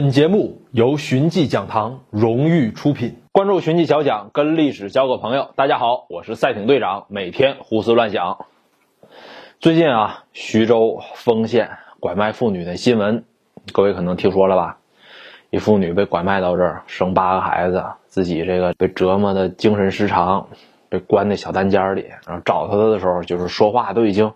本节目由寻迹讲堂荣誉出品。关注寻迹小讲，跟历史交个朋友。大家好，我是赛艇队长，每天胡思乱想。最近啊，徐州丰县拐卖妇女的新闻，各位可能听说了吧？一妇女被拐卖到这儿，生八个孩子，自己这个被折磨的精神失常，被关在小单间里。然后找她的时候，就是说话都已经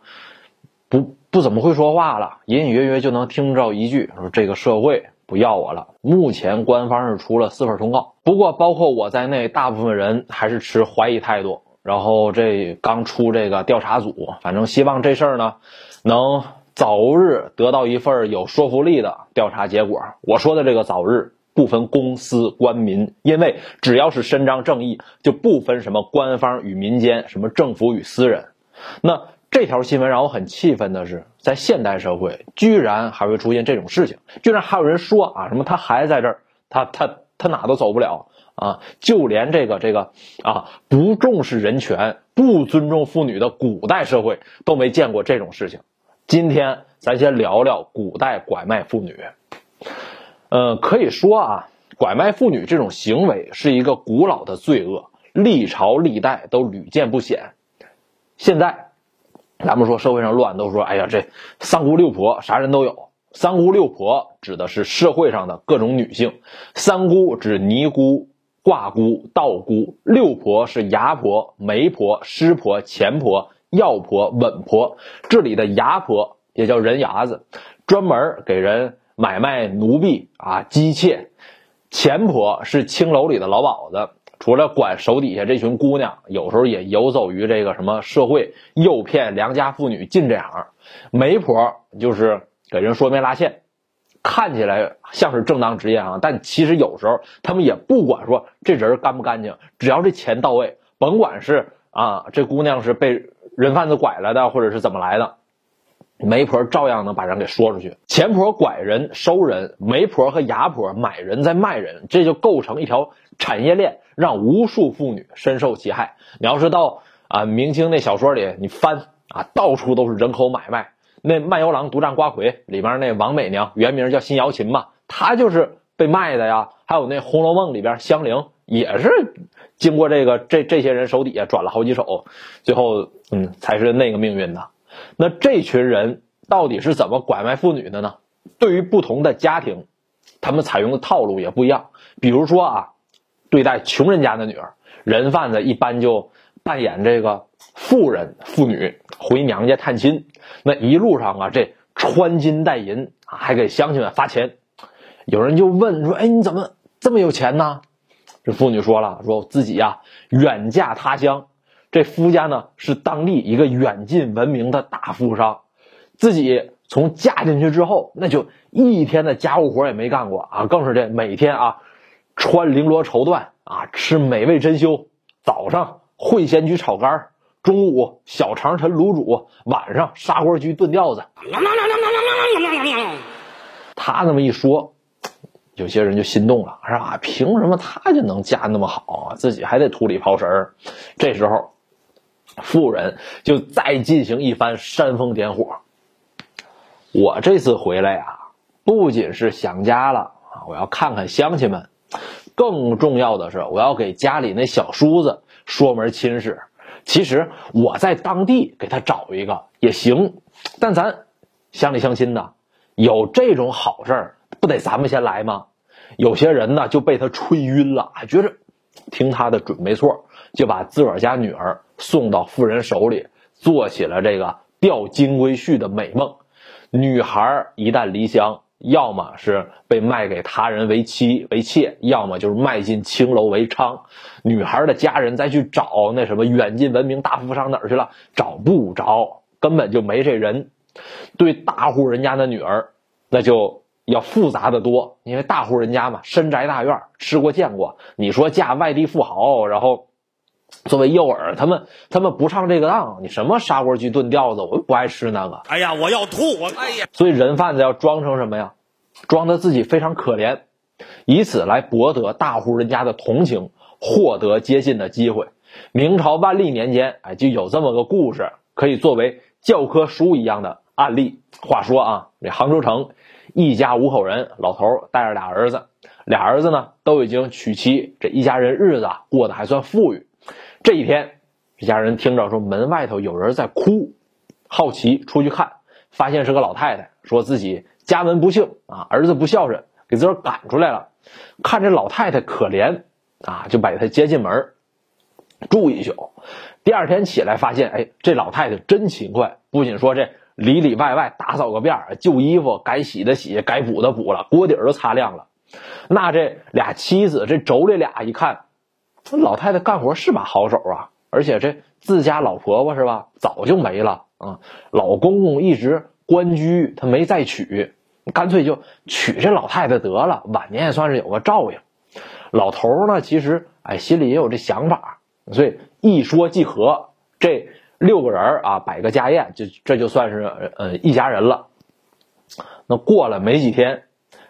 不不怎么会说话了，隐隐约约就能听着一句说：“这个社会。”不要我了。目前官方是出了四份通告，不过包括我在内，大部分人还是持怀疑态度。然后这刚出这个调查组，反正希望这事儿呢，能早日得到一份有说服力的调查结果。我说的这个早日，不分公私官民，因为只要是伸张正义，就不分什么官方与民间，什么政府与私人。那。这条新闻让我很气愤的是，在现代社会，居然还会出现这种事情，居然还有人说啊，什么他孩子在这儿，他他他哪都走不了啊，就连这个这个啊，不重视人权、不尊重妇女的古代社会都没见过这种事情。今天咱先聊聊古代拐卖妇女。呃，可以说啊，拐卖妇女这种行为是一个古老的罪恶，历朝历代都屡见不鲜。现在。咱们说社会上乱，都说哎呀，这三姑六婆啥人都有。三姑六婆指的是社会上的各种女性，三姑指尼姑、卦姑、道姑，六婆是牙婆、媒婆、师婆、钱婆、药婆、稳婆。这里的牙婆也叫人牙子，专门给人买卖奴婢啊、姬妾。钱婆是青楼里的老鸨子。除了管手底下这群姑娘，有时候也游走于这个什么社会，诱骗良家妇女进这行。媒婆就是给人说媒拉线，看起来像是正当职业啊，但其实有时候他们也不管说这人干不干净，只要这钱到位，甭管是啊这姑娘是被人贩子拐来的，或者是怎么来的。媒婆照样能把人给说出去，钱婆拐人收人，媒婆和牙婆买人再卖人，这就构成一条产业链，让无数妇女深受其害。你要是到啊明清那小说里，你翻啊，到处都是人口买卖。那《卖油郎独占瓜魁》里边那王美娘，原名叫辛瑶琴嘛，她就是被卖的呀。还有那《红楼梦》里边香菱，也是经过这个这这些人手底下转了好几手，最后嗯才是那个命运的。那这群人到底是怎么拐卖妇女的呢？对于不同的家庭，他们采用的套路也不一样。比如说啊，对待穷人家的女儿，人贩子一般就扮演这个富人妇女回娘家探亲，那一路上啊，这穿金戴银，还给乡亲们发钱。有人就问说：“哎，你怎么这么有钱呢？”这妇女说了：“说自己呀，远嫁他乡。”这夫家呢是当地一个远近闻名的大富商，自己从嫁进去之后，那就一天的家务活也没干过啊，更是这每天啊穿绫罗绸缎啊，吃美味珍馐，早上烩鲜焗炒肝，中午小肠陈卤煮，晚上砂锅居炖吊子。他那么一说，有些人就心动了，是吧？凭什么他就能嫁那么好啊？自己还得土里刨食儿？这时候。妇人就再进行一番煽风点火。我这次回来呀，不仅是想家了啊，我要看看乡亲们，更重要的是，我要给家里那小叔子说门亲事。其实我在当地给他找一个也行，但咱乡里乡亲的，有这种好事儿，不得咱们先来吗？有些人呢就被他吹晕了，觉着听他的准没错，就把自个儿家女儿。送到富人手里，做起了这个钓金龟婿的美梦。女孩一旦离乡，要么是被卖给他人为妻为妾，要么就是卖进青楼为娼。女孩的家人再去找那什么远近闻名大富商哪儿去了？找不着，根本就没这人。对大户人家的女儿，那就要复杂的多，因为大户人家嘛，深宅大院，吃过见过。你说嫁外地富豪，然后。作为诱饵，他们他们不上这个当，你什么砂锅鸡炖吊子，我不爱吃那个。哎呀，我要吐！我哎呀，所以人贩子要装成什么呀？装的自己非常可怜，以此来博得大户人家的同情，获得接近的机会。明朝万历年间，哎，就有这么个故事，可以作为教科书一样的案例。话说啊，这杭州城一家五口人，老头带着俩儿子，俩儿子呢都已经娶妻，这一家人日子啊过得还算富裕。这一天，这家人听着说门外头有人在哭，好奇出去看，发现是个老太太，说自己家门不幸啊，儿子不孝顺，给自个儿赶出来了。看这老太太可怜啊，就把她接进门住一宿。第二天起来发现，哎，这老太太真勤快，不仅说这里里外外打扫个遍旧衣服该洗的洗，该补的补了，锅底儿都擦亮了。那这俩妻子这妯娌俩一看，这老太太干活是把好手啊，而且这自家老婆婆是吧，早就没了啊，老公公一直官居，他没再娶。干脆就娶这老太太得了，晚年也算是有个照应。老头呢，其实哎心里也有这想法，所以一说即合。这六个人啊，摆个家宴，就这就算是呃一家人了。那过了没几天，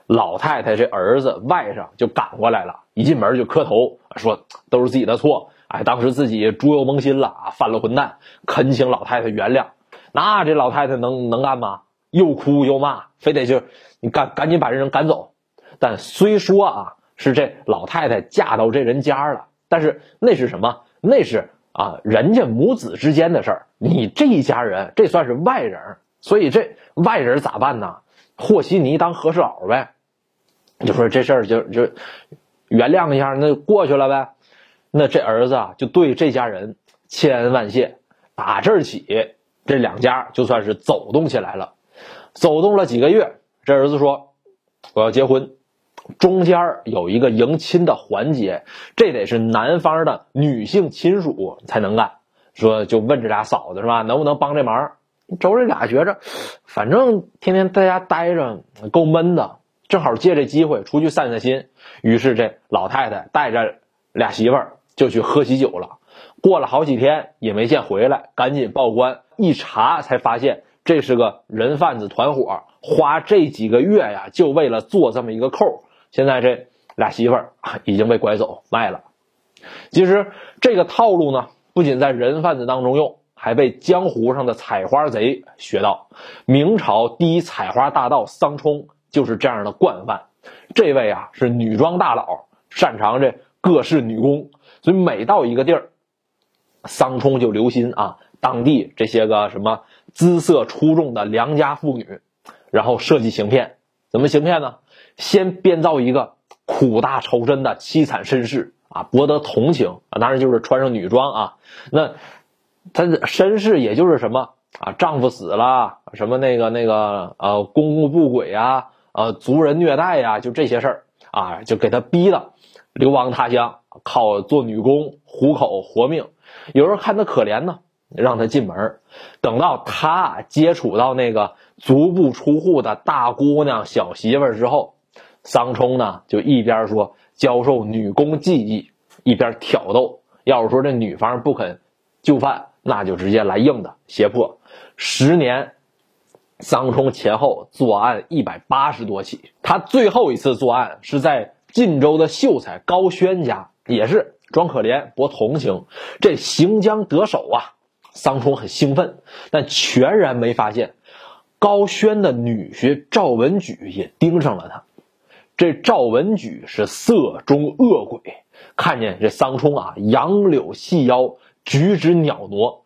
老太太这儿子外甥就赶过来了，一进门就磕头说都是自己的错，哎，当时自己猪油蒙心了啊，犯了混蛋，恳请老太太原谅。那这老太太能能干吗？又哭又骂，非得就你赶赶紧把这人赶走。但虽说啊是这老太太嫁到这人家了，但是那是什么？那是啊人家母子之间的事儿。你这一家人，这算是外人，所以这外人咋办呢？和稀泥当和事佬呗。就说这事儿就就原谅一下，那就过去了呗。那这儿子啊就对这家人千恩万谢。打这儿起，这两家就算是走动起来了。走动了几个月，这儿子说：“我要结婚，中间有一个迎亲的环节，这得是男方的女性亲属才能干。”说就问这俩嫂子是吧，能不能帮这忙？周瑞俩觉着，反正天天在家待着够闷的，正好借这机会出去散散心。于是这老太太带着俩媳妇儿就去喝喜酒了。过了好几天也没见回来，赶紧报官一查，才发现。这是个人贩子团伙，花这几个月呀，就为了做这么一个扣。现在这俩媳妇儿已经被拐走卖了。其实这个套路呢，不仅在人贩子当中用，还被江湖上的采花贼学到。明朝第一采花大盗桑冲就是这样的惯犯。这位啊是女装大佬，擅长这各式女工，所以每到一个地儿，桑冲就留心啊。当地这些个什么姿色出众的良家妇女，然后设计行骗，怎么行骗呢？先编造一个苦大仇深的凄惨身世啊，博得同情啊，当然就是穿上女装啊。那他的身世也就是什么啊，丈夫死了，什么那个那个呃，公公不轨啊，呃，族人虐待呀，就这些事儿啊，就给他逼的流亡他乡，靠做女工糊口活命。有人看他可怜呢。让他进门，等到他接触到那个足不出户的大姑娘、小媳妇儿之后，桑冲呢就一边说教授女工技艺，一边挑逗。要是说这女方不肯就范，那就直接来硬的胁迫。十年，桑冲前后作案一百八十多起。他最后一次作案是在晋州的秀才高轩家，也是装可怜博同情。这行将得手啊！桑冲很兴奋，但全然没发现高轩的女婿赵文举也盯上了他。这赵文举是色中恶鬼，看见这桑冲啊，杨柳细腰，举止袅娜，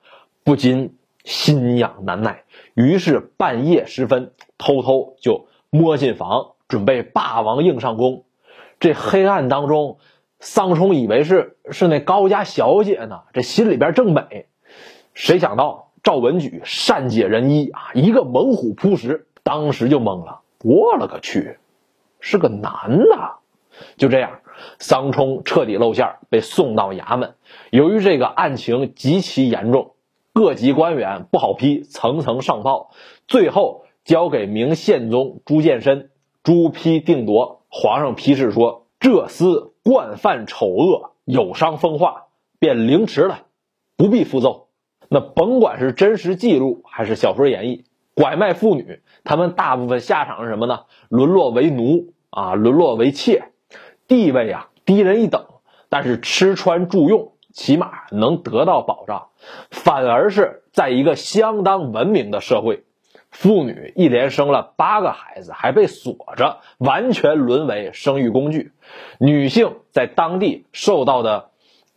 不禁心痒难耐。于是半夜时分，偷偷就摸进房，准备霸王硬上弓。这黑暗当中，桑冲以为是是那高家小姐呢，这心里边正美。谁想到赵文举善解人意啊，一个猛虎扑食，当时就懵了。我勒个去，是个男的！就这样，桑冲彻底露馅，被送到衙门。由于这个案情极其严重，各级官员不好批，层层上报，最后交给明宪宗朱见深，朱批定夺。皇上批示说：“这厮惯犯丑恶，有伤风化，便凌迟了，不必复奏。”那甭管是真实记录还是小说演绎，拐卖妇女，他们大部分下场是什么呢？沦落为奴啊，沦落为妾，地位啊低人一等，但是吃穿住用起码能得到保障，反而是在一个相当文明的社会，妇女一连生了八个孩子，还被锁着，完全沦为生育工具。女性在当地受到的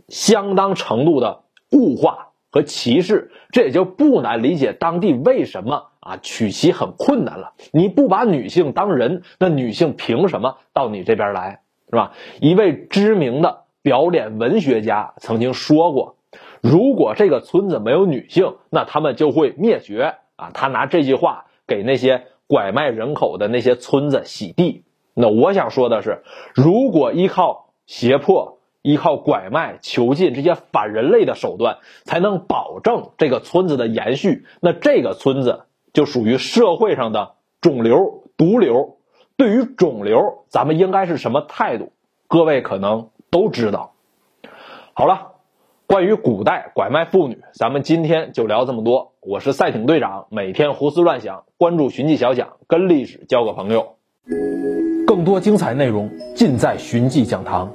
相当程度的物化和歧视，这也就不难理解当地为什么啊娶妻很困难了。你不把女性当人，那女性凭什么到你这边来，是吧？一位知名的表演文学家曾经说过，如果这个村子没有女性，那他们就会灭绝。啊，他拿这句话给那些拐卖人口的那些村子洗地。那我想说的是，如果依靠胁迫、依靠拐卖、囚禁这些反人类的手段，才能保证这个村子的延续，那这个村子就属于社会上的肿瘤、毒瘤。对于肿瘤，咱们应该是什么态度？各位可能都知道。好了。关于古代拐卖妇女，咱们今天就聊这么多。我是赛艇队长，每天胡思乱想，关注寻迹小讲，跟历史交个朋友。更多精彩内容尽在寻迹讲堂。